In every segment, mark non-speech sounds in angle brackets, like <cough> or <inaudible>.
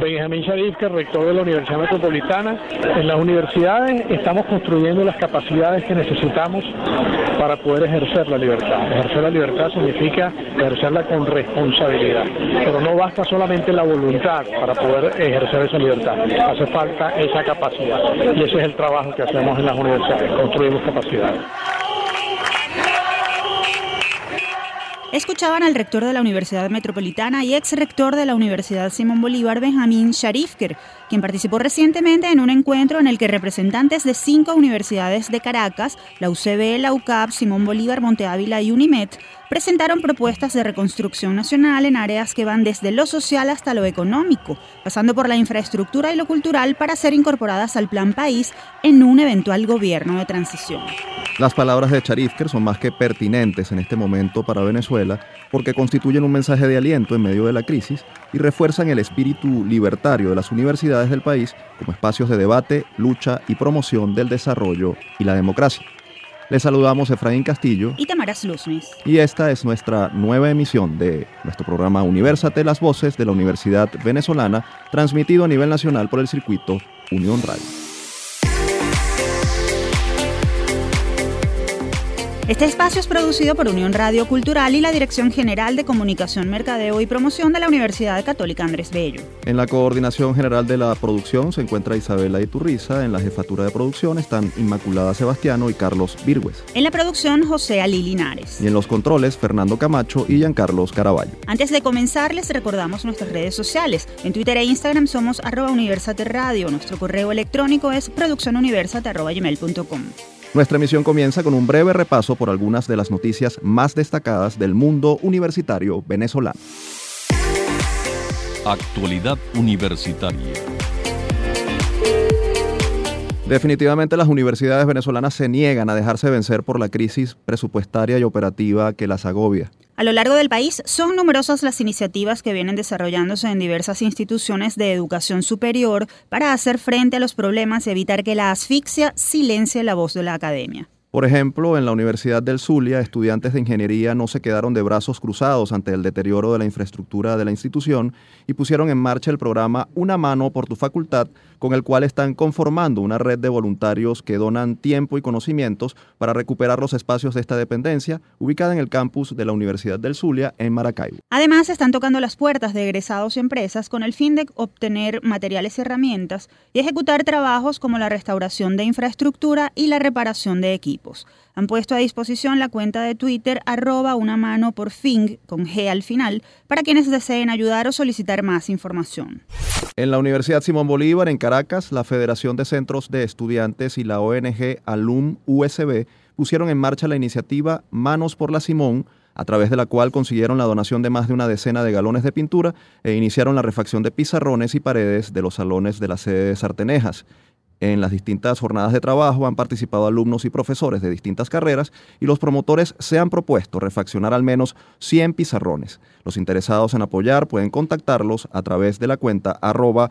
Benjamín Sharif, que rector de la Universidad Metropolitana. En las universidades estamos construyendo las capacidades que necesitamos para poder ejercer la libertad. Ejercer la libertad significa ejercerla con responsabilidad, pero no basta solamente la voluntad para poder ejercer esa libertad, hace falta esa capacidad y ese es el trabajo que hacemos en las universidades, construimos capacidades. Escuchaban al rector de la Universidad Metropolitana y ex rector de la Universidad Simón Bolívar, Benjamín Sharifker, quien participó recientemente en un encuentro en el que representantes de cinco universidades de Caracas, la UCB, la UCAP, Simón Bolívar, Monte Ávila y UNIMED, presentaron propuestas de reconstrucción nacional en áreas que van desde lo social hasta lo económico, pasando por la infraestructura y lo cultural para ser incorporadas al Plan País en un eventual gobierno de transición. Las palabras de Charifker son más que pertinentes en este momento para Venezuela porque constituyen un mensaje de aliento en medio de la crisis y refuerzan el espíritu libertario de las universidades del país como espacios de debate, lucha y promoción del desarrollo y la democracia. Les saludamos Efraín Castillo y Tamaras Luzmis. Y esta es nuestra nueva emisión de nuestro programa Universate las Voces de la Universidad Venezolana, transmitido a nivel nacional por el circuito Unión Radio. Este espacio es producido por Unión Radio Cultural y la Dirección General de Comunicación, Mercadeo y Promoción de la Universidad Católica Andrés Bello. En la coordinación general de la producción se encuentra Isabela Iturriza, en la jefatura de producción están Inmaculada Sebastiano y Carlos Virgües. En la producción José Ali Linares. Y en los controles Fernando Camacho y Giancarlos Caraballo. Antes de comenzar les recordamos nuestras redes sociales. En Twitter e Instagram somos arroba Universate Radio. Nuestro correo electrónico es produccionuniversate.com. Nuestra emisión comienza con un breve repaso por algunas de las noticias más destacadas del mundo universitario venezolano. Actualidad universitaria. Definitivamente las universidades venezolanas se niegan a dejarse vencer por la crisis presupuestaria y operativa que las agobia. A lo largo del país son numerosas las iniciativas que vienen desarrollándose en diversas instituciones de educación superior para hacer frente a los problemas y evitar que la asfixia silencie la voz de la academia. Por ejemplo, en la Universidad del Zulia, estudiantes de ingeniería no se quedaron de brazos cruzados ante el deterioro de la infraestructura de la institución y pusieron en marcha el programa Una mano por tu facultad, con el cual están conformando una red de voluntarios que donan tiempo y conocimientos para recuperar los espacios de esta dependencia, ubicada en el campus de la Universidad del Zulia en Maracaibo. Además, están tocando las puertas de egresados y empresas con el fin de obtener materiales y herramientas y ejecutar trabajos como la restauración de infraestructura y la reparación de equipos han puesto a disposición la cuenta de Twitter arroba una mano por fin con G al final para quienes deseen ayudar o solicitar más información. En la Universidad Simón Bolívar en Caracas, la Federación de Centros de Estudiantes y la ONG Alum USB pusieron en marcha la iniciativa Manos por la Simón, a través de la cual consiguieron la donación de más de una decena de galones de pintura e iniciaron la refacción de pizarrones y paredes de los salones de la sede de Sartenejas. En las distintas jornadas de trabajo han participado alumnos y profesores de distintas carreras y los promotores se han propuesto refaccionar al menos 100 pizarrones. Los interesados en apoyar pueden contactarlos a través de la cuenta arroba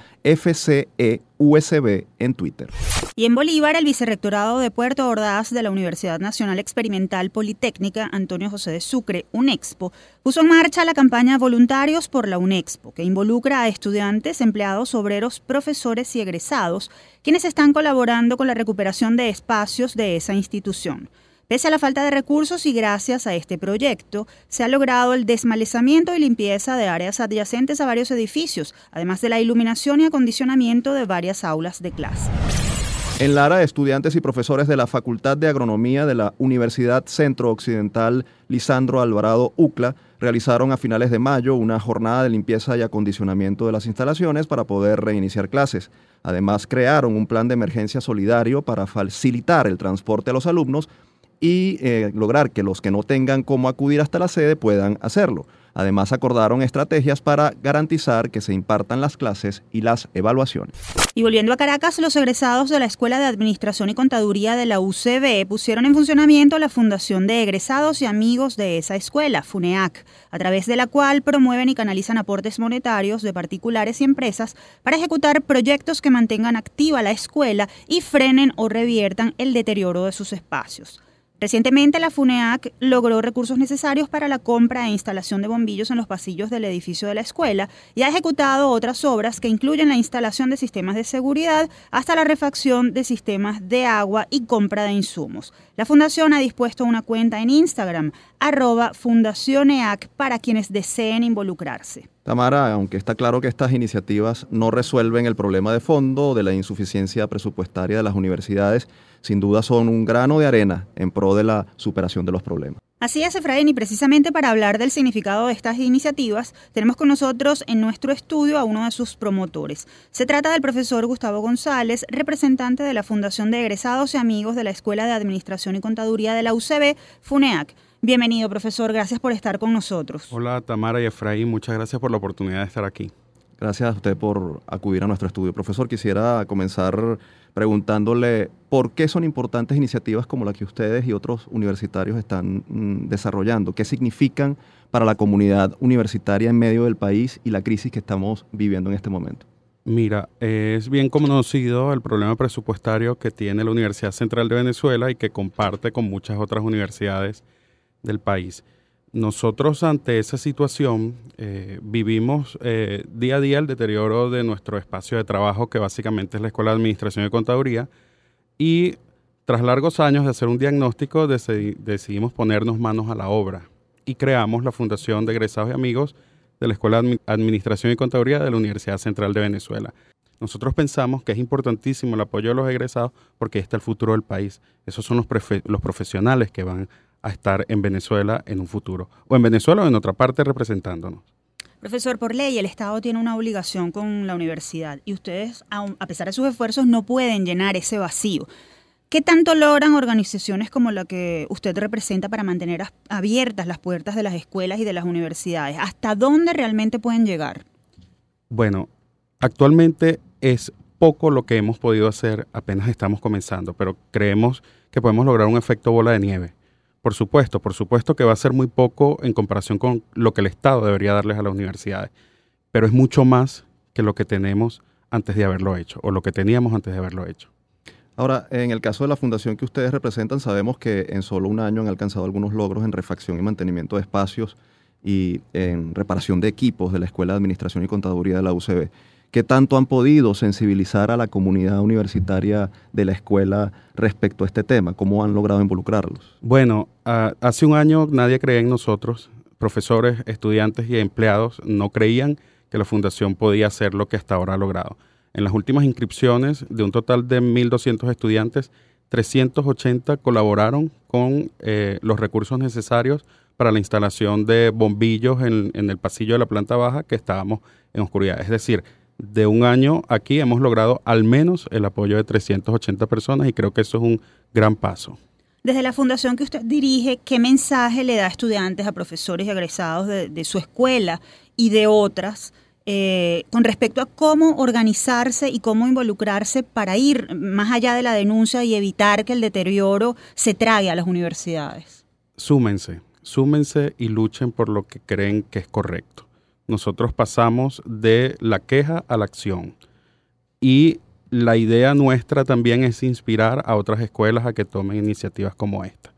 FCEUSB en Twitter. Y en Bolívar, el vicerrectorado de Puerto Ordaz de la Universidad Nacional Experimental Politécnica Antonio José de Sucre, UNEXPO, puso en marcha la campaña Voluntarios por la UNEXPO, que involucra a estudiantes, empleados, obreros, profesores y egresados, quienes están colaborando con la recuperación de espacios de esa institución. Pese a la falta de recursos y gracias a este proyecto, se ha logrado el desmalezamiento y limpieza de áreas adyacentes a varios edificios, además de la iluminación y acondicionamiento de varias aulas de clase. En Lara, estudiantes y profesores de la Facultad de Agronomía de la Universidad Centro Occidental Lisandro Alvarado UCLA realizaron a finales de mayo una jornada de limpieza y acondicionamiento de las instalaciones para poder reiniciar clases. Además, crearon un plan de emergencia solidario para facilitar el transporte a los alumnos y eh, lograr que los que no tengan cómo acudir hasta la sede puedan hacerlo. Además, acordaron estrategias para garantizar que se impartan las clases y las evaluaciones. Y volviendo a Caracas, los egresados de la Escuela de Administración y Contaduría de la UCB pusieron en funcionamiento la Fundación de Egresados y Amigos de esa escuela, FUNEAC, a través de la cual promueven y canalizan aportes monetarios de particulares y empresas para ejecutar proyectos que mantengan activa la escuela y frenen o reviertan el deterioro de sus espacios. Recientemente la FUNEAC logró recursos necesarios para la compra e instalación de bombillos en los pasillos del edificio de la escuela y ha ejecutado otras obras que incluyen la instalación de sistemas de seguridad hasta la refacción de sistemas de agua y compra de insumos. La fundación ha dispuesto una cuenta en Instagram, arroba fundacioneac, para quienes deseen involucrarse. Tamara, aunque está claro que estas iniciativas no resuelven el problema de fondo de la insuficiencia presupuestaria de las universidades, sin duda son un grano de arena en pro de la superación de los problemas. Así es, Efraín, y precisamente para hablar del significado de estas iniciativas, tenemos con nosotros en nuestro estudio a uno de sus promotores. Se trata del profesor Gustavo González, representante de la Fundación de Egresados y Amigos de la Escuela de Administración y Contaduría de la UCB, FUNEAC. Bienvenido, profesor, gracias por estar con nosotros. Hola, Tamara y Efraín, muchas gracias por la oportunidad de estar aquí. Gracias a usted por acudir a nuestro estudio. Profesor, quisiera comenzar preguntándole por qué son importantes iniciativas como la que ustedes y otros universitarios están mm, desarrollando, qué significan para la comunidad universitaria en medio del país y la crisis que estamos viviendo en este momento. Mira, es bien conocido el problema presupuestario que tiene la Universidad Central de Venezuela y que comparte con muchas otras universidades del país. Nosotros ante esa situación eh, vivimos eh, día a día el deterioro de nuestro espacio de trabajo, que básicamente es la Escuela de Administración y Contaduría, y tras largos años de hacer un diagnóstico decidimos ponernos manos a la obra y creamos la Fundación de Egresados y Amigos de la Escuela de Administración y Contaduría de la Universidad Central de Venezuela. Nosotros pensamos que es importantísimo el apoyo de los egresados porque este es el futuro del país. Esos son los, los profesionales que van a estar en Venezuela en un futuro, o en Venezuela o en otra parte representándonos. Profesor, por ley el Estado tiene una obligación con la universidad y ustedes, a pesar de sus esfuerzos, no pueden llenar ese vacío. ¿Qué tanto logran organizaciones como la que usted representa para mantener abiertas las puertas de las escuelas y de las universidades? ¿Hasta dónde realmente pueden llegar? Bueno, actualmente es poco lo que hemos podido hacer, apenas estamos comenzando, pero creemos que podemos lograr un efecto bola de nieve. Por supuesto, por supuesto que va a ser muy poco en comparación con lo que el Estado debería darles a las universidades, pero es mucho más que lo que tenemos antes de haberlo hecho, o lo que teníamos antes de haberlo hecho. Ahora, en el caso de la fundación que ustedes representan, sabemos que en solo un año han alcanzado algunos logros en refacción y mantenimiento de espacios y en reparación de equipos de la Escuela de Administración y Contaduría de la UCB. ¿Qué tanto han podido sensibilizar a la comunidad universitaria de la escuela respecto a este tema? ¿Cómo han logrado involucrarlos? Bueno, hace un año nadie creía en nosotros, profesores, estudiantes y empleados no creían que la fundación podía hacer lo que hasta ahora ha logrado. En las últimas inscripciones, de un total de 1.200 estudiantes, 380 colaboraron con eh, los recursos necesarios para la instalación de bombillos en el pasillo de la planta baja que estábamos en oscuridad. Es decir, de un año aquí hemos logrado al menos el apoyo de 380 personas y creo que eso es un gran paso. Desde la fundación que usted dirige, ¿qué mensaje le da a estudiantes, a profesores y egresados de, su escuela y de otras eh, con respecto a cómo organizarse y cómo involucrarse para ir más allá de la denuncia y evitar que el deterioro se trague a las universidades? Súmense, súmense y luchen por lo que creen que es correcto nosotros pasamos de la queja a la acción. Y la idea nuestra también es inspirar a otras escuelas a que tomen iniciativas como esta.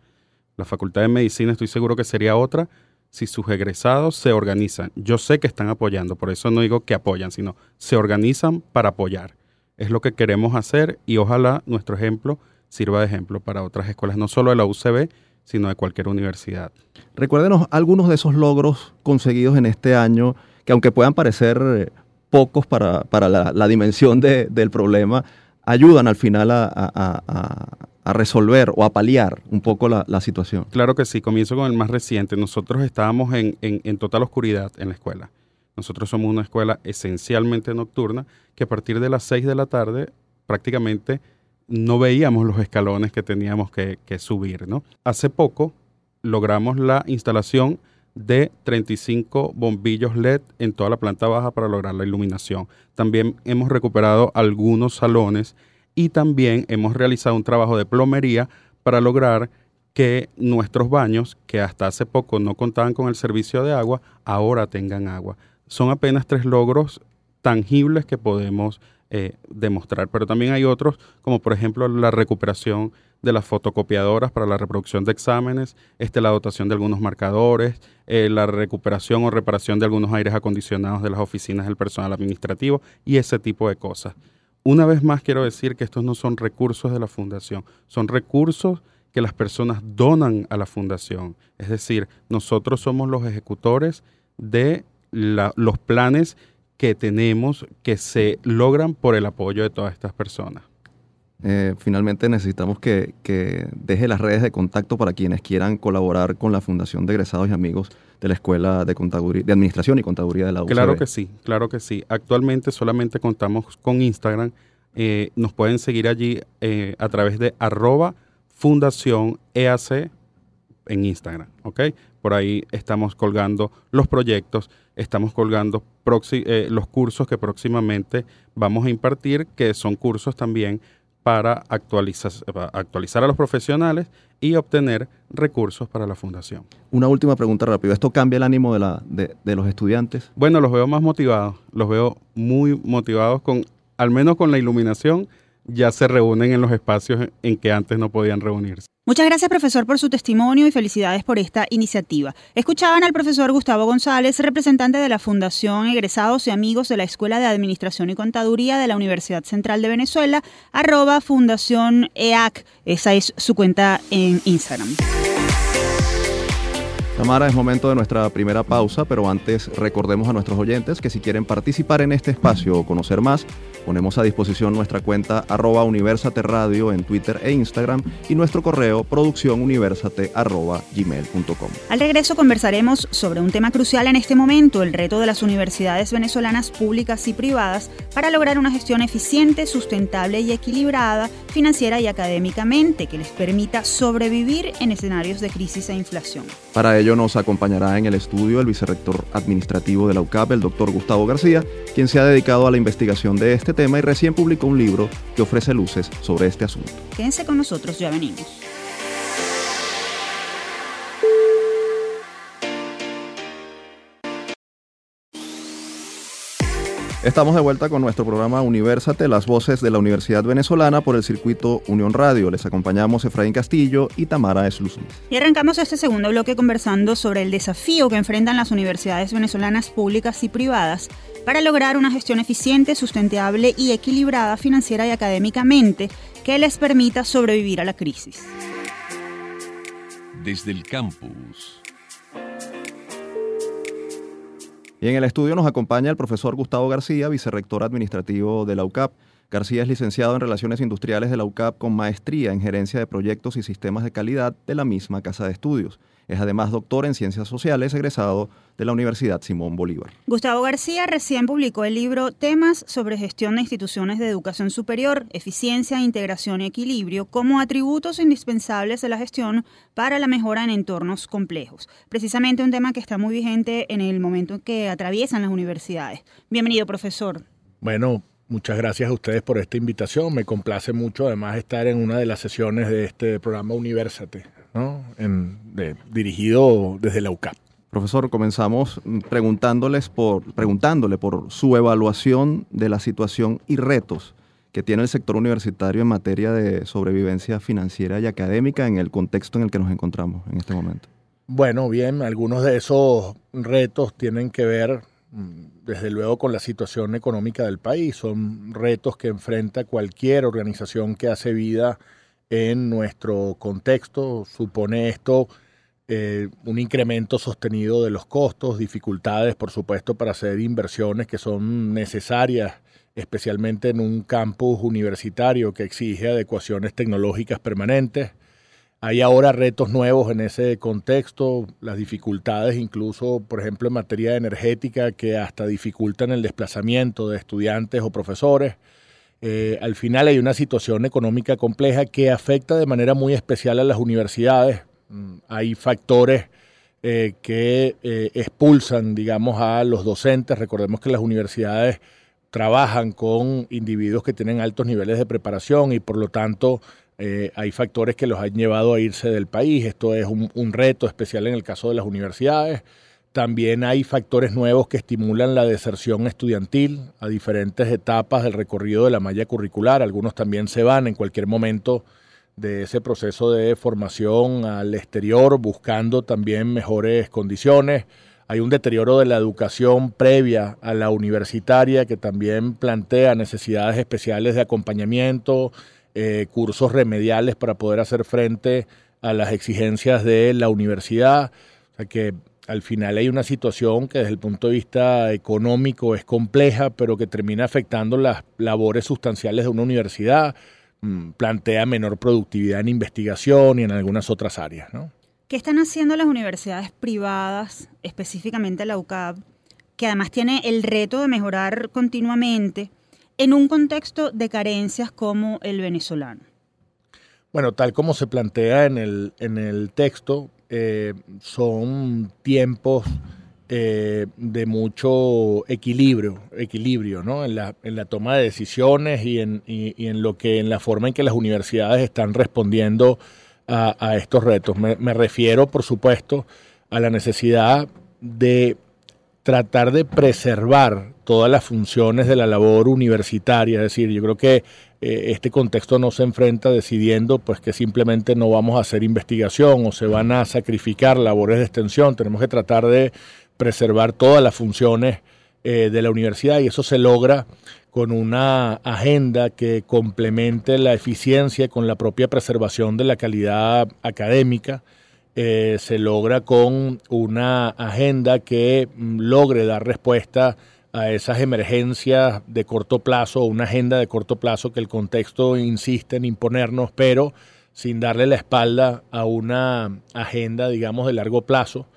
La Facultad de Medicina estoy seguro que sería otra si sus egresados se organizan. Yo sé que están apoyando, por eso no digo que apoyan, sino se organizan para apoyar. Es lo que queremos hacer y ojalá nuestro ejemplo sirva de ejemplo para otras escuelas, no solo de la UCB, sino de cualquier universidad. Recuérdenos algunos de esos logros conseguidos en este año, que aunque puedan parecer eh, pocos para, la, dimensión del problema, ayudan al final a, resolver o a paliar un poco la, situación. Claro que sí, comienzo con el más reciente. Nosotros estábamos en, en total oscuridad en la escuela. Nosotros somos una escuela esencialmente nocturna que a partir de las 6 de la tarde prácticamente no veíamos los escalones que teníamos que, subir. ¿no? Hace poco logramos la instalación de 35 bombillos LED en toda la planta baja para lograr la iluminación. También hemos recuperado algunos salones y también hemos realizado un trabajo de plomería para lograr que nuestros baños, que hasta hace poco no contaban con el servicio de agua, ahora tengan agua. Son apenas tres logros tangibles que podemos eh, demostrar. Pero también hay otros, como por ejemplo la recuperación de las fotocopiadoras para la reproducción de exámenes, este, la dotación de algunos marcadores, eh, la recuperación o reparación de algunos aires acondicionados de las oficinas del personal administrativo y ese tipo de cosas. Una vez más quiero decir que estos no son recursos de la fundación, son recursos que las personas donan a la fundación. Es decir, nosotros somos los ejecutores de los planes que tenemos que se logran por el apoyo de todas estas personas. Eh, finalmente necesitamos que, deje las redes de contacto para quienes quieran colaborar con la Fundación de Egresados y Amigos de la Escuela de, de Administración y Contaduría de la UCB. Claro que sí, claro que sí. Actualmente solamente contamos con Instagram. Eh, nos pueden seguir allí eh, a través de arroba Fundación EAC en Instagram, ¿ok? Por ahí estamos colgando los proyectos, estamos colgando los cursos que próximamente vamos a impartir, que son cursos también para actualizar, actualizar a los profesionales y obtener recursos para la fundación. Una última pregunta rápida. ¿Esto cambia el ánimo de, la, de, de, los estudiantes? Bueno, los veo más motivados, los veo muy motivados con, al menos con la iluminación, ya se reúnen en los espacios en que antes no podían reunirse. Muchas gracias, profesor, por su testimonio y felicidades por esta iniciativa. Escuchaban al profesor Gustavo González, representante de la Fundación Egresados y Amigos de la Escuela de Administración y Contaduría de la Universidad Central de Venezuela, arroba Fundación EAC. Esa es su cuenta en Instagram. Tamara, es momento de nuestra primera pausa, pero antes recordemos a nuestros oyentes que si quieren participar en este espacio o conocer más, ponemos a disposición nuestra cuenta arroba Universate Radio en Twitter e Instagram y nuestro correo producciónuniversate arroba gmail.com. Al regreso conversaremos sobre un tema crucial en este momento, el reto de las universidades venezolanas públicas y privadas para lograr una gestión eficiente, sustentable y equilibrada financiera y académicamente que les permita sobrevivir en escenarios de crisis e inflación. Para ello, nos acompañará en el estudio el vicerrector administrativo de la UCAP, el doctor Gustavo García, quien se ha dedicado a la investigación de este tema y recién publicó un libro que ofrece luces sobre este asunto. Quédense con nosotros, ya venimos. Estamos de vuelta con nuestro programa Universate, las voces de la Universidad Venezolana por el circuito Unión Radio. Les acompañamos Efraín Castillo y Tamara Eslusun. Y arrancamos este segundo bloque conversando sobre el desafío que enfrentan las universidades venezolanas públicas y privadas para lograr una gestión eficiente, sustentable y equilibrada financiera y académicamente que les permita sobrevivir a la crisis. Desde el campus. Y en el estudio nos acompaña el profesor Gustavo García, vicerrector administrativo de la UCAP. García es licenciado en Relaciones Industriales de la UCAP con maestría en Gerencia de Proyectos y Sistemas de Calidad de la misma Casa de Estudios. Es además doctor en Ciencias Sociales, egresado de la Universidad Simón Bolívar. Gustavo García recién publicó el libro Temas sobre gestión de instituciones de educación superior, eficiencia, integración y equilibrio como atributos indispensables de la gestión para la mejora en entornos complejos. Precisamente un tema que está muy vigente en el momento en que atraviesan las universidades. Bienvenido, profesor. Bueno, Muchas gracias a ustedes por esta invitación. Me complace mucho además estar en una de las sesiones de este programa Universate, dirigido desde la UCAP. Profesor, comenzamos preguntándoles por, preguntándole por su evaluación de la situación y retos que tiene el sector universitario en materia de sobrevivencia financiera y académica en el contexto en el que nos encontramos en este momento. Bueno, bien, algunos de esos retos tienen que ver mm, desde luego con la situación económica del país. Son retos que enfrenta cualquier organización que hace vida en nuestro contexto. Supone esto eh, un incremento sostenido de los costos, dificultades, por supuesto, para hacer inversiones que son necesarias, especialmente en un campus universitario que exige adecuaciones tecnológicas permanentes. Hay ahora retos nuevos en ese contexto, las dificultades incluso, por ejemplo, en materia energética que hasta dificultan el desplazamiento de estudiantes o profesores. Eh, al final hay una situación económica compleja que afecta de manera muy especial a las universidades. Mm, hay factores eh, que eh, expulsan, digamos, a los docentes. Recordemos que las universidades trabajan con individuos que tienen altos niveles de preparación y por lo tanto hay factores que los han llevado a irse del país. Esto es un reto especial en el caso de las universidades. También hay factores nuevos que estimulan la deserción estudiantil a diferentes etapas del recorrido de la malla curricular. Algunos también se van en cualquier momento de ese proceso de formación al exterior, buscando también mejores condiciones. Hay un deterioro de la educación previa a la universitaria que también plantea necesidades especiales de acompañamiento, eh, cursos remediales para poder hacer frente a las exigencias de la universidad. O sea que al final hay una situación que desde el punto de vista económico es compleja, pero que termina afectando las labores sustanciales de una universidad Mm, plantea menor productividad en investigación y en algunas otras áreas. ¿no? ¿Qué están haciendo las universidades privadas, específicamente la UCAP, que además tiene el reto de mejorar continuamente en un contexto de carencias como el venezolano? Bueno, tal como se plantea en el, en el texto, eh, son tiempos eh, de mucho equilibrio, equilibrio ¿no? en, la, en la toma de decisiones y en, y, en lo que en la forma en que las universidades están respondiendo a, estos retos. Me, me, refiero, por supuesto, a la necesidad de tratar de preservar todas las funciones de la labor universitaria. Es decir, yo creo que este contexto no se enfrenta decidiendo pues que simplemente no vamos a hacer investigación o se van a sacrificar labores de extensión. Tenemos que tratar de preservar todas las funciones eh, de la universidad y eso se logra con una agenda que complemente la eficiencia con la propia preservación de la calidad académica. Eh, se logra con una agenda que mm, logre dar respuesta esas emergencias de corto plazo, una agenda de corto plazo que el contexto insiste en imponernos, pero sin darle la espalda a una agenda, digamos, de largo plazo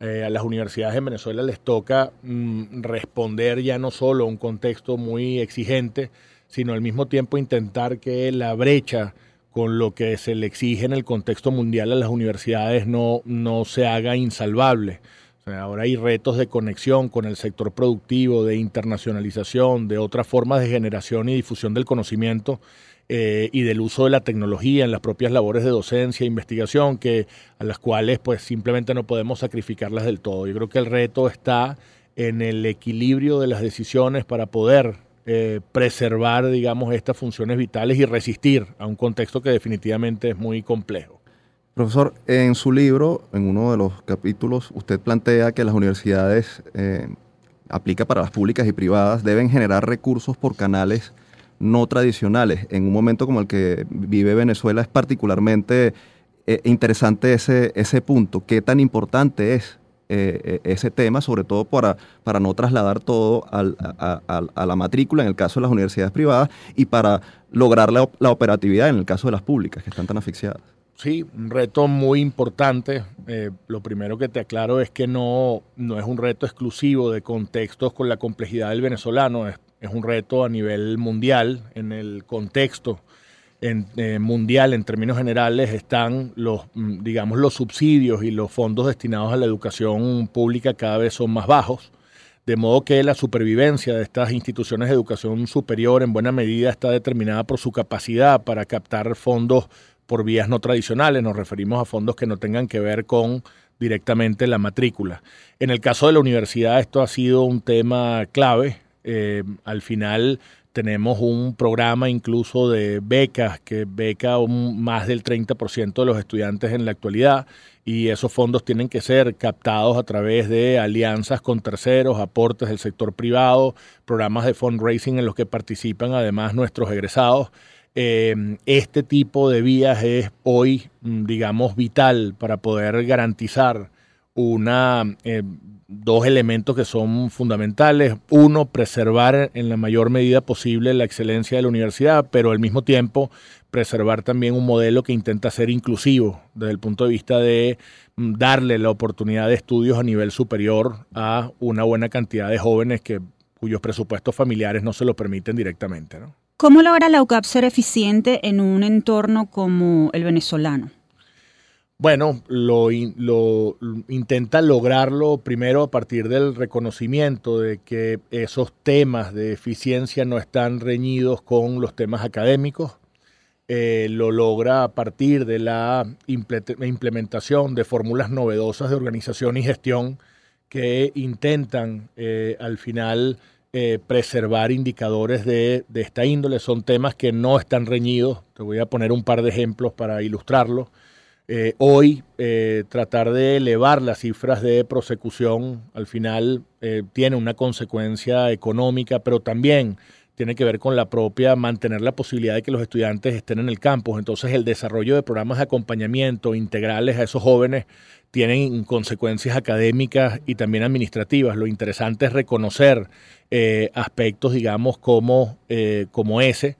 eh, a las universidades en Venezuela les toca mm, responder ya no solo a un contexto muy exigente, sino al mismo tiempo intentar que la brecha con lo que se le exige en el contexto mundial a las universidades no, no se haga insalvable. Ahora hay retos de conexión con el sector productivo, de internacionalización, de otras formas de generación y difusión del conocimiento eh, y del uso de la tecnología en las propias labores de docencia e investigación, que, a las cuales pues simplemente no podemos sacrificarlas del todo. Yo creo que el reto está en el equilibrio de las decisiones para poder eh, preservar, digamos, estas funciones vitales y resistir a un contexto que definitivamente es muy complejo. Profesor, en su libro, en uno de los capítulos, usted plantea que las universidades, eh, aplica para las públicas y privadas, deben generar recursos por canales no tradicionales. En un momento como el que vive Venezuela es particularmente eh, interesante ese, ese punto. ¿Qué tan importante es eh, eh, ese tema, sobre todo para, para no trasladar todo a, la matrícula en el caso de las universidades privadas y para lograr la, la, operatividad en el caso de las públicas que están tan asfixiadas? Sí, un reto muy importante. lo primero que te aclaro es que no, no es un reto exclusivo de contextos con la complejidad del venezolano. Es un reto a nivel mundial, en el contexto eh, mundial en términos generales están los, mm, digamos, los subsidios y los fondos destinados a la educación pública cada vez son más bajos, de modo que la supervivencia de estas instituciones de educación superior en buena medida está determinada por su capacidad para captar fondos por vías no tradicionales, nos referimos a fondos que no tengan que ver con directamente la matrícula. En el caso de la universidad esto ha sido un tema clave, eh, al final tenemos un programa incluso de becas que beca un, más del 30% de los estudiantes en la actualidad y esos fondos tienen que ser captados a través de alianzas con terceros, aportes del sector privado, programas de fundraising en los que participan además nuestros egresados. Eh, este tipo de vías es hoy, mm, digamos, vital para poder garantizar una eh, dos elementos que son fundamentales. Uno, preservar en la mayor medida posible la excelencia de la universidad, pero al mismo tiempo preservar también un modelo que intenta ser inclusivo desde el punto de vista de mm, darle la oportunidad de estudios a nivel superior a una buena cantidad de jóvenes que cuyos presupuestos familiares no se lo permiten directamente. ¿Cómo logra la UCAP ser eficiente en un entorno como el venezolano? Bueno, lo, intenta lograrlo primero a partir del reconocimiento de que esos temas de eficiencia no están reñidos con los temas académicos. Eh, lo logra a partir de la implementación de fórmulas novedosas de organización y gestión que intentan al final preservar indicadores de, de, esta índole. Son temas que no están reñidos. Te voy a poner un par de ejemplos para ilustrarlo. Eh, hoy eh, tratar de elevar las cifras de prosecución al final eh, tiene una consecuencia económica, pero también tiene que ver con la propia mantener la posibilidad de que los estudiantes estén en el campus. Entonces el desarrollo de programas de acompañamiento integrales a esos jóvenes tienen consecuencias académicas y también administrativas. Lo interesante es reconocer aspectos, digamos, como, como ese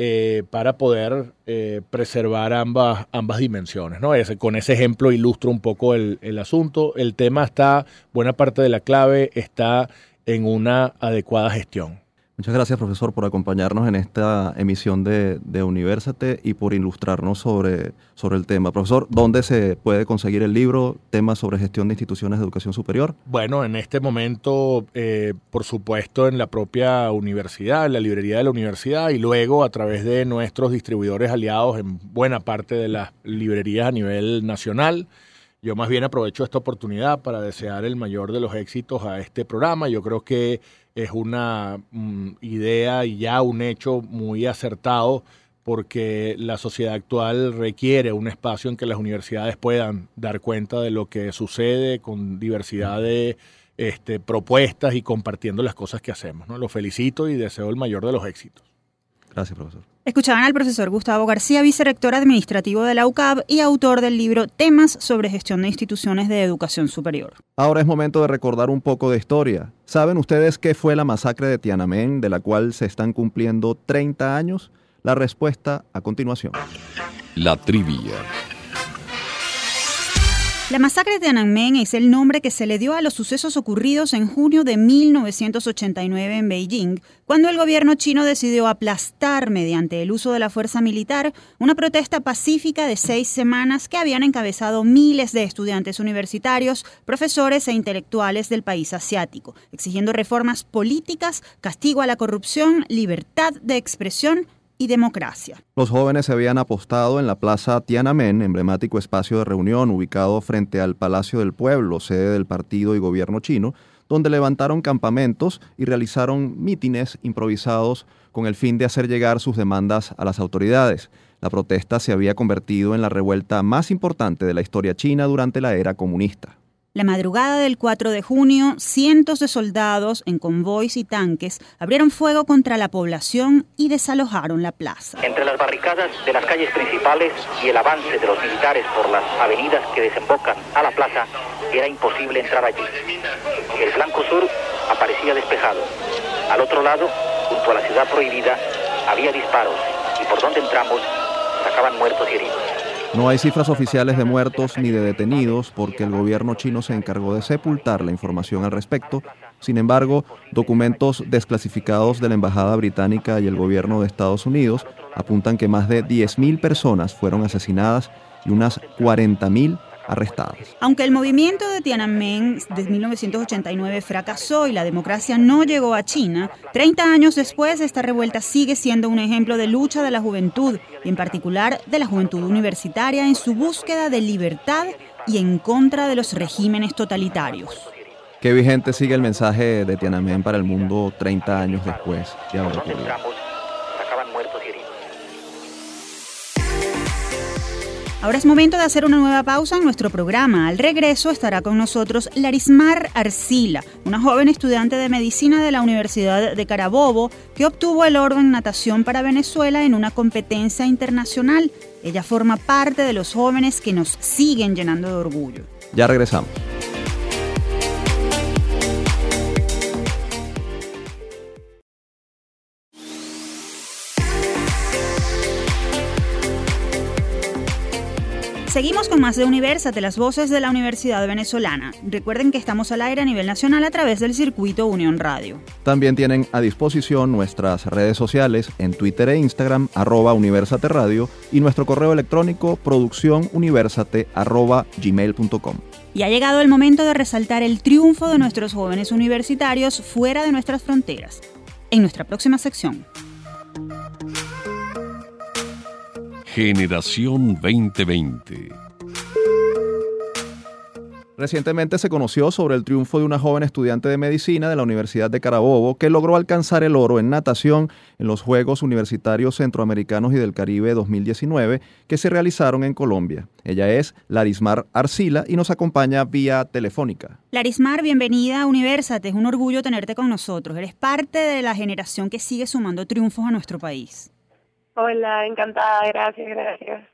eh, para poder eh, preservar ambas, ambas dimensiones. ¿no? Con ese ejemplo ilustro un poco el, el asunto. El tema está, buena parte de la clave está en una adecuada gestión. Muchas gracias, profesor, por acompañarnos en esta emisión de, de Universate y por ilustrarnos sobre, sobre el tema. Profesor, ¿dónde se puede conseguir el libro, temas sobre gestión de instituciones de educación superior? Bueno, en este momento, eh, por supuesto, en la propia universidad, en la librería de la universidad y luego a través de nuestros distribuidores aliados en buena parte de las librerías a nivel nacional. Yo más bien aprovecho esta oportunidad para desear el mayor de los éxitos a este programa. Yo creo que es una mm, idea y ya un hecho muy acertado porque la sociedad actual requiere un espacio en que las universidades puedan dar cuenta de lo que sucede con diversidad de este, propuestas y compartiendo las cosas que hacemos. ¿no? Lo felicito y deseo el mayor de los éxitos. Gracias, profesor. Escuchaban al profesor Gustavo García, vicerrector administrativo de la UCAB y autor del libro Temas sobre gestión de instituciones de educación superior. Ahora es momento de recordar un poco de historia. ¿Saben ustedes qué fue la masacre de Tiananmen, de la cual se están cumpliendo 30 años? La respuesta a continuación. La trivia. La masacre de Tiananmen es el nombre que se le dio a los sucesos ocurridos en junio de 1989 en Beijing, cuando el gobierno chino decidió aplastar mediante el uso de la fuerza militar una protesta pacífica de seis semanas que habían encabezado miles de estudiantes universitarios, profesores e intelectuales del país asiático, exigiendo reformas políticas, castigo a la corrupción, libertad de expresión y democracia. Los jóvenes se habían apostado en la Plaza Tiananmen, emblemático espacio de reunión ubicado frente al Palacio del Pueblo, sede del partido y gobierno chino, donde levantaron campamentos y realizaron mítines improvisados con el fin de hacer llegar sus demandas a las autoridades. La protesta se había convertido en la revuelta más importante de la historia china durante la era comunista. La madrugada del 4 de junio, cientos de soldados en convoys y tanques abrieron fuego contra la población y desalojaron la plaza. Entre las barricadas de las calles principales y el avance de los militares por las avenidas que desembocan a la plaza, era imposible entrar allí. El flanco sur aparecía despejado. Al otro lado, junto a la ciudad prohibida, había disparos y por donde entramos sacaban muertos y heridos. No hay cifras oficiales de muertos ni de detenidos porque el gobierno chino se encargó de sepultar la información al respecto. Sin embargo, documentos desclasificados de la Embajada Británica y el gobierno de Estados Unidos apuntan que más de 10.000 personas fueron asesinadas y unas 40.000 Aunque el movimiento de Tiananmen de 1989 fracasó y la democracia no llegó a China, 30 años después esta revuelta sigue siendo un ejemplo de lucha de la juventud y en particular de la juventud universitaria en su búsqueda de libertad y en contra de los regímenes totalitarios. Qué vigente sigue el mensaje de Tiananmen para el mundo 30 años después de haber ocurrido. Ahora es momento de hacer una nueva pausa en nuestro programa. Al regreso estará con nosotros Larismar Arcila, una joven estudiante de medicina de la Universidad de Carabobo que obtuvo el oro en natación para Venezuela en una competencia internacional. Ella forma parte de los jóvenes que nos siguen llenando de orgullo. Ya regresamos. Seguimos con más de Universate, las voces de la Universidad Venezolana. Recuerden que estamos al aire a nivel nacional a través del circuito Unión Radio. También tienen a disposición nuestras redes sociales en Twitter e Instagram, arroba Universate Radio, y nuestro correo electrónico producciónuniversate arroba gmail.com. Y ha llegado el momento de resaltar el triunfo de nuestros jóvenes universitarios fuera de nuestras fronteras. En nuestra próxima sección. Generación 2020. Recientemente se conoció sobre el triunfo de una joven estudiante de medicina de la Universidad de Carabobo que logró alcanzar el oro en natación en los Juegos Universitarios Centroamericanos y del Caribe 2019 que se realizaron en Colombia. Ella es Larismar Arcila y nos acompaña vía telefónica. Larismar, bienvenida a Universate. Es un orgullo tenerte con nosotros. Eres parte de la generación que sigue sumando triunfos a nuestro país. Hola, encantada. Gracias, gracias.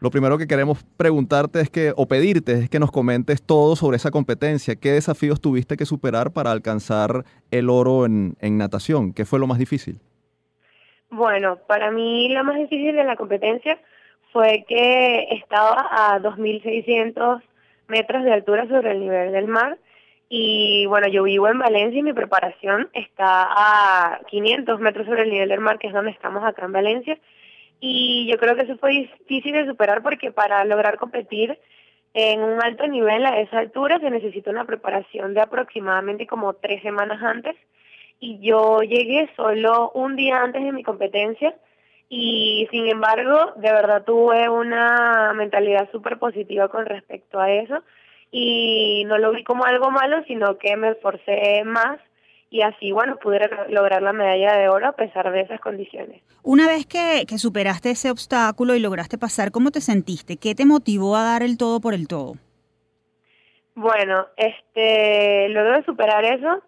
Lo primero que queremos preguntarte es que, o pedirte, es que nos comentes todo sobre esa competencia. ¿Qué desafíos tuviste que superar para alcanzar el oro en, natación? ¿Qué fue lo más difícil? Bueno, para mí lo más difícil de la competencia fue que estaba a 2.600 metros de altura sobre el nivel del mar y bueno, yo vivo en Valencia y mi preparación está a 500 metros sobre el nivel del mar, que es donde estamos acá en Valencia. Y yo creo que eso fue difícil de superar porque para lograr competir en un alto nivel a esa altura se necesita una preparación de aproximadamente como tres semanas antes. Y yo llegué solo un día antes de mi competencia y sin embargo de verdad tuve una mentalidad súper positiva con respecto a eso y no lo vi como algo malo sino que me esforcé más y así, bueno, pude lograr la medalla de oro a pesar de esas condiciones. Una vez que, que superaste ese obstáculo y lograste pasar, ¿cómo te sentiste? ¿Qué te motivó a dar el todo por el todo? Bueno, este, luego de superar eso,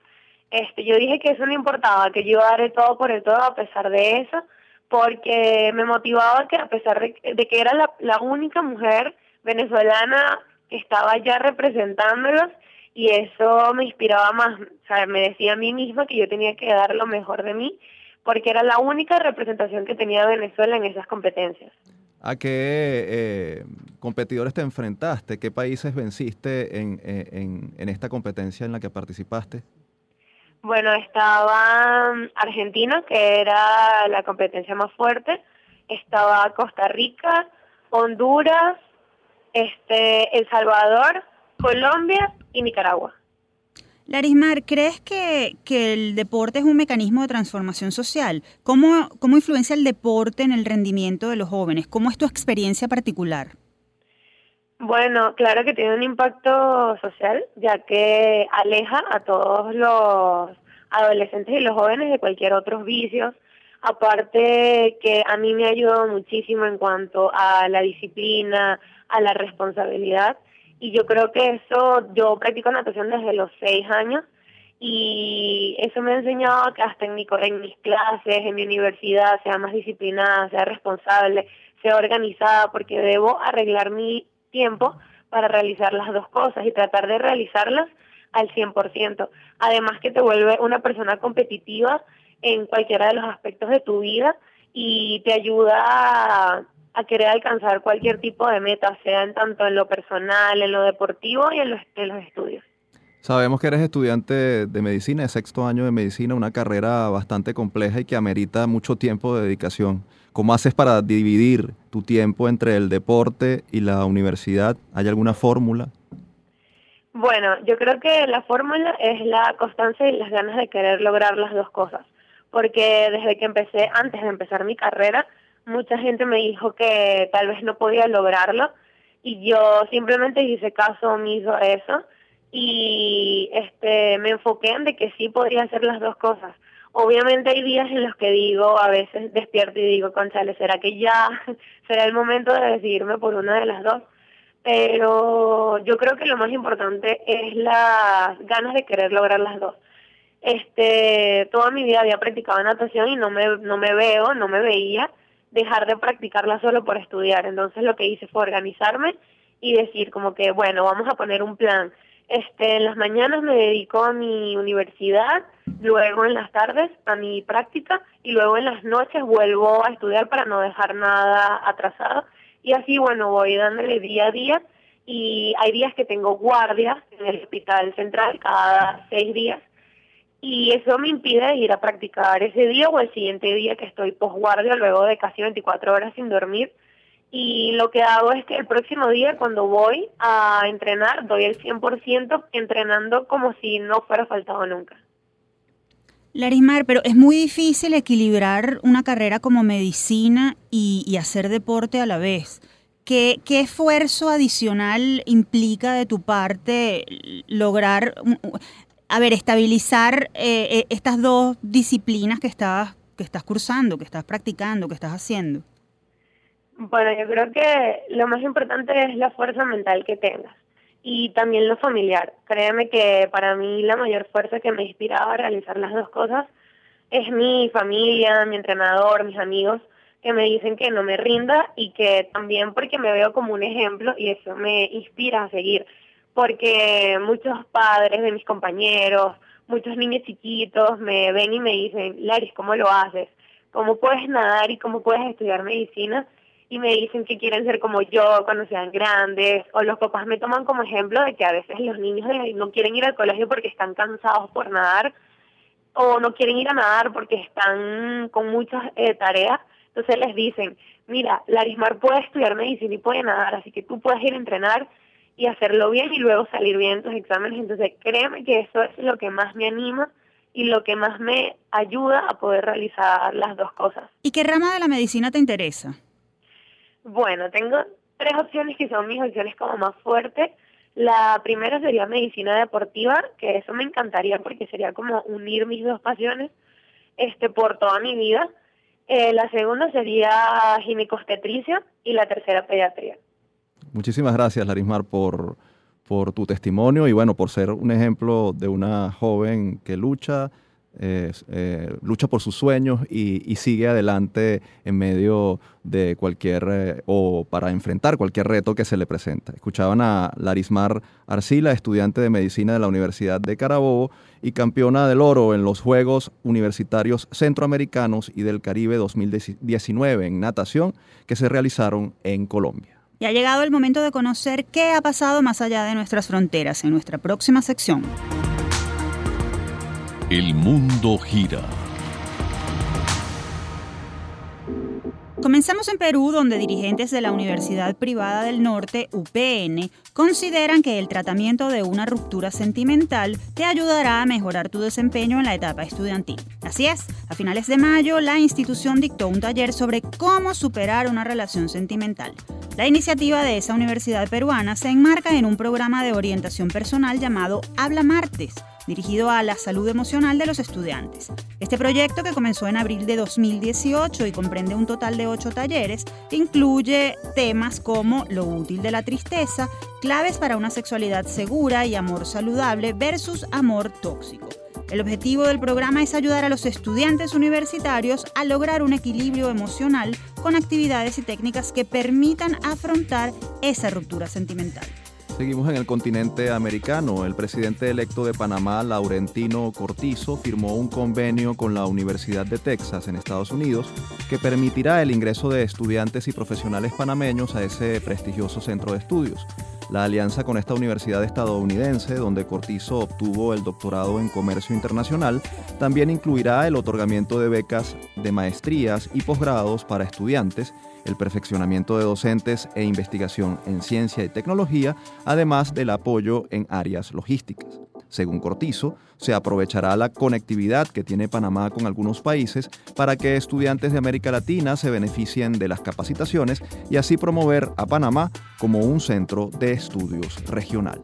este, yo dije que eso no importaba, que yo iba a dar el todo por el todo a pesar de eso, porque me motivaba que a pesar de, que era la, la única mujer venezolana estaba ya representándolos, y eso me inspiraba más, o sea, me decía a mí misma que yo tenía que dar lo mejor de mí porque era la única representación que tenía Venezuela en esas competencias. ¿A qué eh, competidores te enfrentaste? ¿Qué países venciste en, eh, en, en, esta competencia en la que participaste? Bueno, estaba Argentina, que era la competencia más fuerte, estaba Costa Rica, Honduras, este, El Salvador, Colombia y Nicaragua. Larismar, ¿crees que, que, el deporte es un mecanismo de transformación social? ¿Cómo, ¿Cómo influencia el deporte en el rendimiento de los jóvenes? ¿Cómo es tu experiencia particular? Bueno, claro que tiene un impacto social, ya que aleja a todos los adolescentes y los jóvenes de cualquier otro vicio. Aparte que a mí me ha ayudado muchísimo en cuanto a la disciplina, a la responsabilidad y yo creo que eso, yo practico natación desde los seis años y eso me ha enseñado que hasta en, mi, en mis clases, en mi universidad, sea más disciplinada, sea responsable, sea organizada, porque debo arreglar mi tiempo para realizar las dos cosas y tratar de realizarlas al 100%. Además que te vuelve una persona competitiva en cualquiera de los aspectos de tu vida y te ayuda a a querer alcanzar cualquier tipo de meta, sea en tanto en lo personal, en lo deportivo y en los, estudios. Sabemos que eres estudiante de medicina, de sexto año de medicina, una carrera bastante compleja y que amerita mucho tiempo de dedicación. ¿Cómo haces para dividir tu tiempo entre el deporte y la universidad? ¿Hay alguna fórmula? Bueno, yo creo que la fórmula es la constancia y las ganas de querer lograr las dos cosas. Porque desde que empecé, antes de empezar mi carrera, mucha gente me dijo que tal vez no podía lograrlo y yo simplemente hice caso omiso a eso y este me enfoqué en de que sí podría hacer las dos cosas. Obviamente hay días en los que digo, a veces despierto y digo, conchale, ¿será que ya <laughs> será el momento de decidirme por una de las dos? Pero yo creo que lo más importante es las ganas de querer lograr las dos. Este, toda mi vida había practicado natación y no me, no me veo, no me veía dejar de practicarla solo por estudiar. Entonces lo que hice fue organizarme y decir como que, bueno, vamos a poner un plan. Este, en las mañanas me dedico a mi universidad, luego en las tardes a mi práctica y luego en las noches vuelvo a estudiar para no dejar nada atrasado. Y así, bueno, voy dándole día a día y hay días que tengo guardias en el hospital central cada seis días y eso me impide ir a practicar ese día o el siguiente día que estoy posguardia luego de casi 24 horas sin dormir. Y lo que hago es que el próximo día cuando voy a entrenar doy el 100% entrenando como si no fuera faltado nunca. Larismar, pero es muy difícil equilibrar una carrera como medicina y, y hacer deporte a la vez. ¿qué, esfuerzo adicional implica de tu parte lograr, a ver, estabilizar eh, eh, estas dos disciplinas que estás, que estás cursando, que estás practicando, que estás haciendo? Bueno, yo creo que lo más importante es la fuerza mental que tengas y también lo familiar. Créeme que para mí la mayor fuerza que me inspiraba a realizar las dos cosas es mi familia, mi entrenador, mis amigos, que me dicen que no me rinda y que también porque me veo como un ejemplo y eso me inspira a seguir. Porque muchos padres de mis compañeros, muchos niños chiquitos me ven y me dicen, Laris, ¿cómo lo haces? ¿Cómo puedes nadar y cómo puedes estudiar medicina? Y me dicen que quieren ser como yo cuando sean grandes. O los papás me toman como ejemplo de que a veces los niños no quieren ir al colegio porque están cansados por nadar o no quieren ir a nadar porque están con muchas eh, tareas, entonces les dicen, mira, Larismar puede estudiar medicina y puede nadar, así que tú puedes ir a entrenar y hacerlo bien y luego salir bien en tus exámenes. Entonces créeme que eso es lo que más me anima y lo que más me ayuda a poder realizar las dos cosas. ¿Y qué rama de la medicina te interesa? Bueno, tengo tres opciones que son mis opciones como más fuertes. La primera sería medicina deportiva, que eso me encantaría porque sería como unir mis dos pasiones este por toda mi vida. Eh, la segunda sería ginecostetricia y la tercera pediatría. Muchísimas gracias, Larismar, por, por tu testimonio y bueno, por ser un ejemplo de una joven que lucha eh, lucha por sus sueños y, sigue adelante en medio de cualquier eh, o para enfrentar cualquier reto que se le presenta. Escuchaban a Larismar Arcila, estudiante de medicina de la Universidad de Carabobo y campeona del oro en los Juegos Universitarios Centroamericanos y del Caribe 2019 en natación que se realizaron en Colombia. Y ha llegado el momento de conocer qué ha pasado más allá de nuestras fronteras en nuestra próxima sección. El mundo gira. Comenzamos en Perú, donde dirigentes de la Universidad Privada del Norte, UPN, consideran que el tratamiento de una ruptura sentimental te ayudará a mejorar tu desempeño en la etapa estudiantil. Así es, a finales de mayo, la institución dictó un taller sobre cómo superar una relación sentimental. La iniciativa de esa universidad peruana se enmarca en un programa de orientación personal llamado Habla Martes dirigido a la salud emocional de los estudiantes. Este proyecto, que comenzó en abril de 2018 y comprende un total de ocho talleres, incluye temas como lo útil de la tristeza, claves para una sexualidad segura y amor saludable versus amor tóxico. El objetivo del programa es ayudar a los estudiantes universitarios a lograr un equilibrio emocional con actividades y técnicas que permitan afrontar esa ruptura sentimental. Seguimos en el continente americano. El presidente electo de Panamá, Laurentino Cortizo, firmó un convenio con la Universidad de Texas en Estados Unidos que permitirá el ingreso de estudiantes y profesionales panameños a ese prestigioso centro de estudios. La alianza con esta universidad estadounidense, donde Cortizo obtuvo el doctorado en comercio internacional, también incluirá el otorgamiento de becas de maestrías y posgrados para estudiantes el perfeccionamiento de docentes e investigación en ciencia y tecnología, además del apoyo en áreas logísticas. Según Cortizo, se aprovechará la conectividad que tiene Panamá con algunos países para que estudiantes de América Latina se beneficien de las capacitaciones y así promover a Panamá como un centro de estudios regional.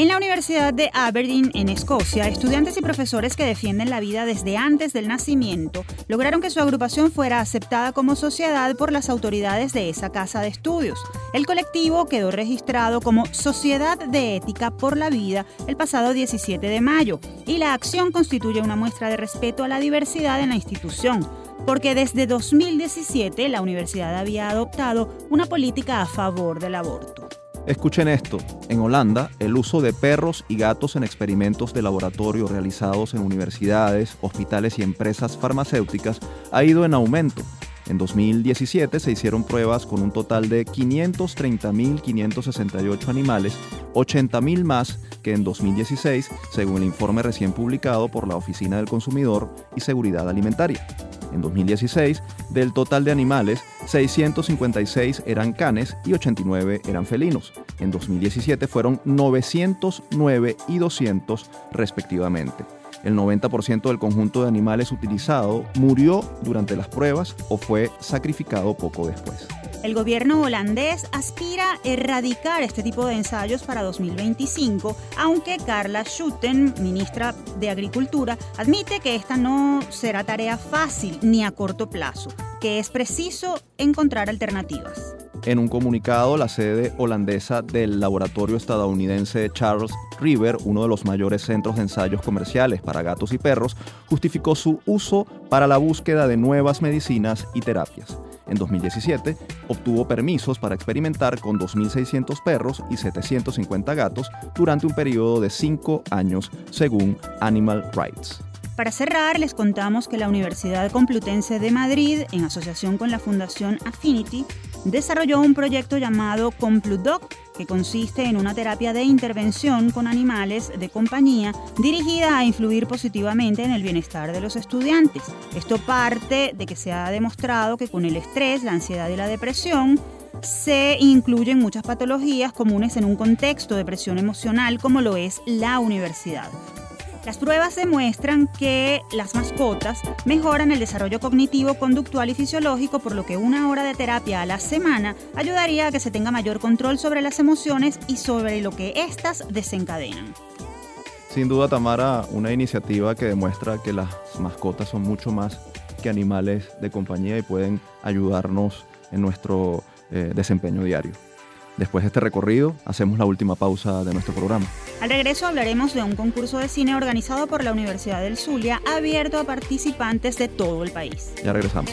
En la Universidad de Aberdeen, en Escocia, estudiantes y profesores que defienden la vida desde antes del nacimiento lograron que su agrupación fuera aceptada como sociedad por las autoridades de esa casa de estudios. El colectivo quedó registrado como Sociedad de Ética por la Vida el pasado 17 de mayo y la acción constituye una muestra de respeto a la diversidad en la institución porque desde 2017 la universidad había adoptado una política a favor del aborto. Escuchen esto, en Holanda el uso de perros y gatos en experimentos de laboratorio realizados en universidades, hospitales y empresas farmacéuticas ha ido en aumento. En 2017 se hicieron pruebas con un total de 530.568 animales, 80.000 más que en 2016, según el informe recién publicado por la Oficina del Consumidor y Seguridad Alimentaria. En 2016, del total de animales, 656 eran canes y 89 eran felinos. En 2017 fueron 909 y 200 respectivamente. El 90% del conjunto de animales utilizado murió durante las pruebas o fue sacrificado poco después. El gobierno holandés aspira a erradicar este tipo de ensayos para 2025, aunque Carla Schutten, ministra de Agricultura, admite que esta no será tarea fácil ni a corto plazo, que es preciso encontrar alternativas. En un comunicado, la sede holandesa del laboratorio estadounidense Charles River, uno de los mayores centros de ensayos comerciales para gatos y perros, justificó su uso para la búsqueda de nuevas medicinas y terapias. En 2017 obtuvo permisos para experimentar con 2.600 perros y 750 gatos durante un periodo de cinco años, según Animal Rights. Para cerrar, les contamos que la Universidad Complutense de Madrid, en asociación con la Fundación Affinity, desarrolló un proyecto llamado CompluDoc, que consiste en una terapia de intervención con animales de compañía dirigida a influir positivamente en el bienestar de los estudiantes. Esto parte de que se ha demostrado que con el estrés, la ansiedad y la depresión, se incluyen muchas patologías comunes en un contexto de presión emocional como lo es la universidad. Las pruebas demuestran que las mascotas mejoran el desarrollo cognitivo, conductual y fisiológico, por lo que una hora de terapia a la semana ayudaría a que se tenga mayor control sobre las emociones y sobre lo que éstas desencadenan. Sin duda, Tamara, una iniciativa que demuestra que las mascotas son mucho más que animales de compañía y pueden ayudarnos en nuestro eh, desempeño diario. Después de este recorrido, hacemos la última pausa de nuestro programa. Al regreso hablaremos de un concurso de cine organizado por la Universidad del Zulia, abierto a participantes de todo el país. Ya regresamos.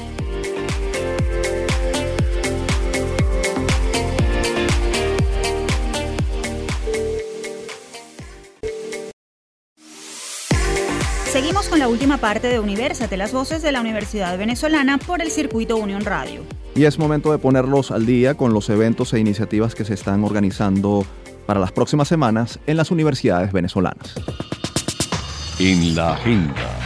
Seguimos con la última parte de Universate, las voces de la Universidad Venezolana por el circuito Unión Radio. Y es momento de ponerlos al día con los eventos e iniciativas que se están organizando para las próximas semanas en las universidades venezolanas. En la agenda.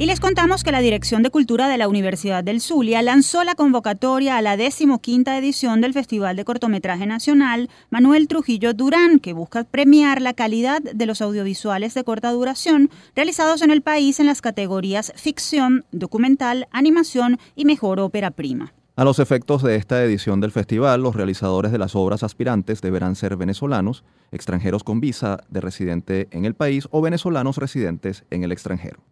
Y les contamos que la Dirección de Cultura de la Universidad del Zulia lanzó la convocatoria a la decimoquinta edición del Festival de Cortometraje Nacional Manuel Trujillo Durán, que busca premiar la calidad de los audiovisuales de corta duración realizados en el país en las categorías ficción, documental, animación y mejor ópera prima. A los efectos de esta edición del festival, los realizadores de las obras aspirantes deberán ser venezolanos, extranjeros con visa de residente en el país o venezolanos residentes en el extranjero.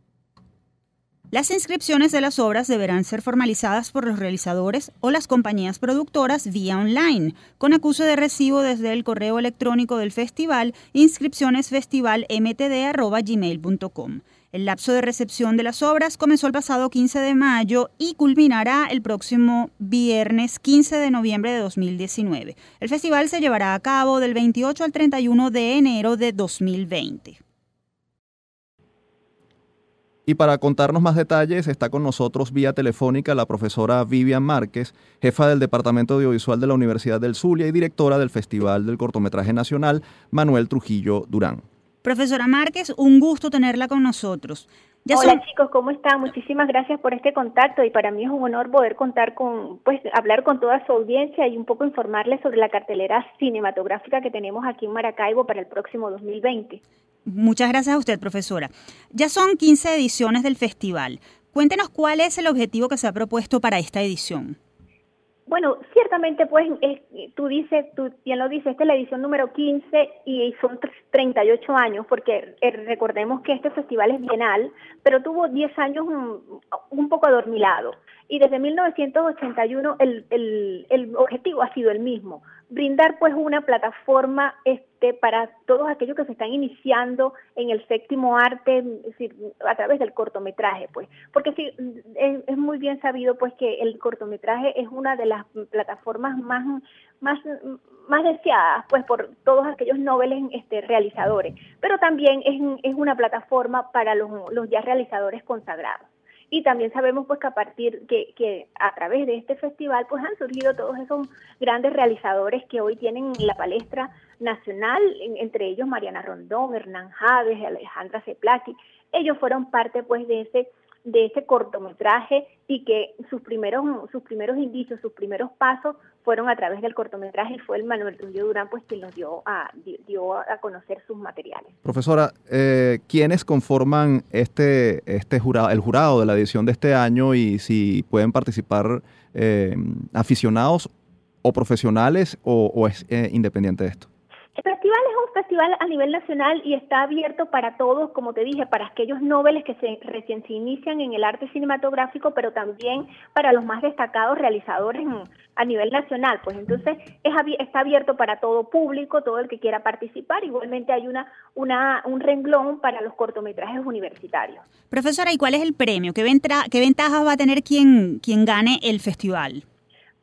Las inscripciones de las obras deberán ser formalizadas por los realizadores o las compañías productoras vía online, con acuse de recibo desde el correo electrónico del festival inscripcionesfestivalmtd.gmail.com. El lapso de recepción de las obras comenzó el pasado 15 de mayo y culminará el próximo viernes 15 de noviembre de 2019. El festival se llevará a cabo del 28 al 31 de enero de 2020. Y para contarnos más detalles está con nosotros vía telefónica la profesora Vivian Márquez, jefa del Departamento Audiovisual de la Universidad del Zulia y directora del Festival del Cortometraje Nacional Manuel Trujillo Durán. Profesora Márquez, un gusto tenerla con nosotros. Hola chicos, ¿cómo están? Muchísimas gracias por este contacto y para mí es un honor poder contar con, pues, hablar con toda su audiencia y un poco informarles sobre la cartelera cinematográfica que tenemos aquí en Maracaibo para el próximo 2020. Muchas gracias a usted, profesora. Ya son 15 ediciones del festival. Cuéntenos cuál es el objetivo que se ha propuesto para esta edición. Bueno, ciertamente, pues tú dices, tú bien lo dices, esta es la edición número 15 y son 38 años, porque eh, recordemos que este festival es bienal, pero tuvo 10 años un, un poco adormilado. Y desde 1981 el, el, el objetivo ha sido el mismo, brindar pues una plataforma este para todos aquellos que se están iniciando en el séptimo arte a través del cortometraje pues. Porque sí es, es, muy bien sabido pues que el cortometraje es una de las plataformas más más más deseadas pues por todos aquellos noveles este, realizadores. Pero también es, es una plataforma para los, los ya realizadores consagrados y también sabemos pues que a partir que, que a través de este festival pues han surgido todos esos grandes realizadores que hoy tienen la palestra nacional, entre ellos Mariana Rondón, Hernán Javes, Alejandra Ceplaki, ellos fueron parte pues de ese de este cortometraje y que sus primeros, sus primeros indicios, sus primeros pasos fueron a través del cortometraje y fue el Manuel Trujillo Durán pues quien nos dio a, dio a conocer sus materiales. Profesora, eh, ¿quiénes conforman este, este jurado, el jurado de la edición de este año y si pueden participar eh, aficionados o profesionales o, es eh, independiente de esto? El festival es un festival a nivel nacional y está abierto para todos, como te dije, para aquellos noveles que se, recién se inician en el arte cinematográfico, pero también para los más destacados realizadores a nivel nacional. Pues entonces es, está abierto para todo público, todo el que quiera participar. Igualmente hay una, una, un renglón para los cortometrajes universitarios. Profesora, ¿y cuál es el premio? ¿Qué, ventajas va a tener quien, quien gane el festival?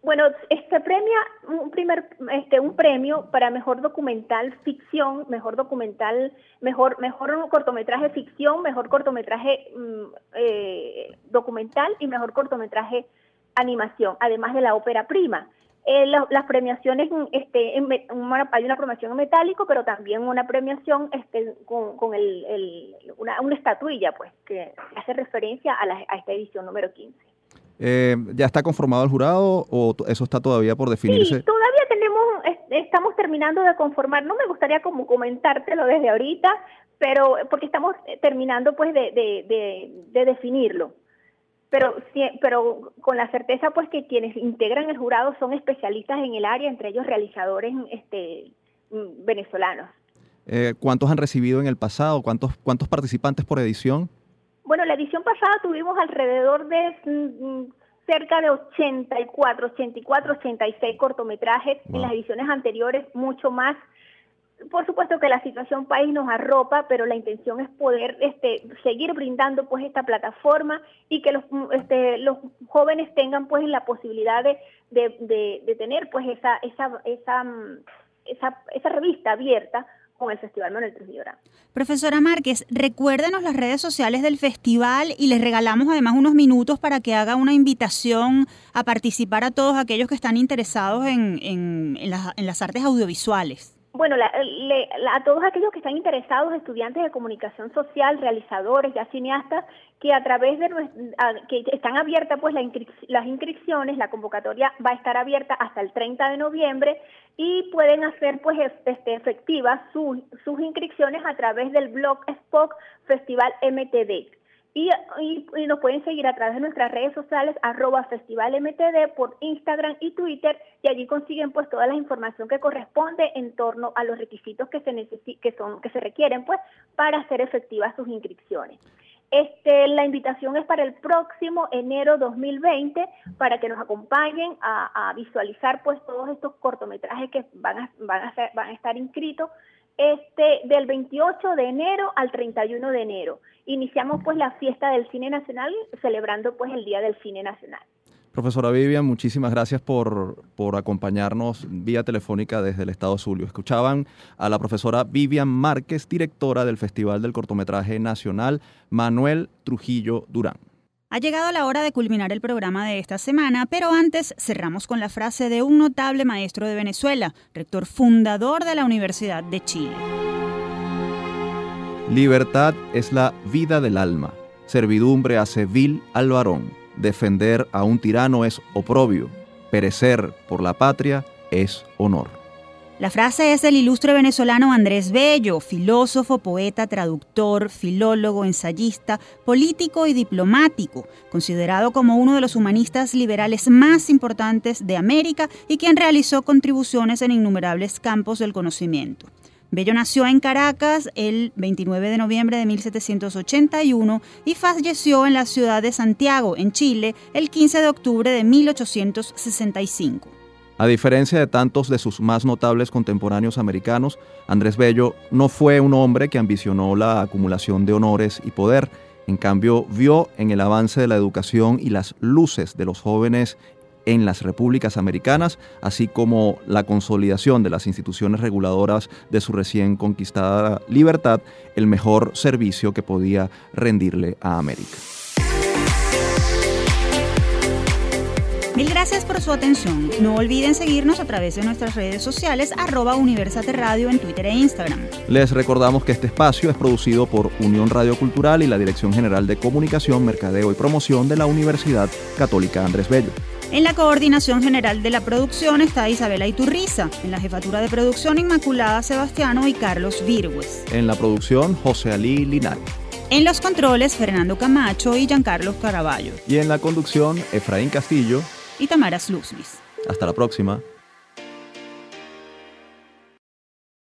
Bueno, este premia un primer este un premio para mejor documental ficción, mejor documental, mejor mejor cortometraje ficción, mejor cortometraje mm, eh, documental y mejor cortometraje animación, además de la ópera prima. Eh, las premiaciones, este, en, hay una premiación en metálico, pero también una premiación este, con, con el, una, una, estatuilla, pues, que hace referencia a, la, a esta edición número 15. Eh, ¿Ya está conformado el jurado o eso está todavía por definirse? Sí, todavía tenemos, estamos terminando de conformar. No me gustaría como comentártelo desde ahorita, pero porque estamos terminando pues de, de, de, definirlo. Pero, pero con la certeza pues que quienes integran el jurado son especialistas en el área, entre ellos realizadores este, mm, venezolanos. Eh, ¿Cuántos han recibido en el pasado? ¿Cuántos, ¿Cuántos participantes por edición? Bueno, la edición pasada tuvimos alrededor de mm, cerca de 84, 84, 86 cortometrajes. En las ediciones anteriores, mucho más. Por supuesto que la situación país nos arropa, pero la intención es poder este, seguir brindando pues esta plataforma y que los, mm, este, los jóvenes tengan pues la posibilidad de, de, de, tener pues esa, esa, esa, mm, esa, esa revista abierta con el Festival Manuel Trujillo Profesora Márquez, recuérdenos las redes sociales del festival y les regalamos además unos minutos para que haga una invitación a participar a todos aquellos que están interesados en, en, en las artes audiovisuales. Bueno, a todos aquellos que están interesados, estudiantes de comunicación social, realizadores, ya cineastas, que a través de que están abiertas pues las inscripciones, la convocatoria va a estar abierta hasta el 30 de noviembre y pueden hacer pues este, efectivas sus, sus inscripciones a través del blog Spock Festival MTD. Y, nos pueden seguir a través de nuestras redes sociales, arroba festivalmtd por Instagram y Twitter, y allí consiguen pues toda la información que corresponde en torno a los requisitos que se que son, que se requieren pues para hacer efectivas sus inscripciones. Este, la invitación es para el próximo enero 2020 para que nos acompañen a, visualizar pues todos estos cortometrajes que van a, van a estar inscritos este, del 28 de enero al 31 de enero. Iniciamos pues la fiesta del cine nacional celebrando pues el Día del Cine Nacional. Profesora Vivian, muchísimas gracias por, por, acompañarnos vía telefónica desde el Estado Zulia. Escuchaban a la profesora Vivian Márquez, directora del Festival del Cortometraje Nacional Manuel Trujillo Durán. Ha llegado la hora de culminar el programa de esta semana, pero antes cerramos con la frase de un notable maestro de Venezuela, rector fundador de la Universidad de Chile. Libertad es la vida del alma, servidumbre hace vil al varón, defender a un tirano es oprobio, perecer por la patria es honor. La frase es del ilustre venezolano Andrés Bello, filósofo, poeta, traductor, filólogo, ensayista, político y diplomático, considerado como uno de los humanistas liberales más importantes de América y quien realizó contribuciones en innumerables campos del conocimiento. Bello nació en Caracas el 29 de noviembre de 1781 y falleció en la ciudad de Santiago, en Chile, el 15 de octubre de 1865. A diferencia de tantos de sus más notables contemporáneos americanos, Andrés Bello no fue un hombre que ambicionó la acumulación de honores y poder. En cambio, vio en el avance de la educación y las luces de los jóvenes en las repúblicas americanas, así como la consolidación de las instituciones reguladoras de su recién conquistada libertad, el mejor servicio que podía rendirle a América. Mil gracias por su atención. No olviden seguirnos a través de nuestras redes sociales arroba Universate Radio en Twitter e Instagram. Les recordamos que este espacio es producido por Unión Radio Cultural y la Dirección General de Comunicación, Mercadeo y Promoción de la Universidad Católica Andrés Bello. En la coordinación general de la producción está Isabela Iturriza, en la jefatura de producción Inmaculada Sebastiano y Carlos Virgües. En la producción José Alí Linares. En los controles Fernando Camacho y Giancarlos Caraballo. Y en la conducción Efraín Castillo y Tamara Sluznis. Hasta la próxima.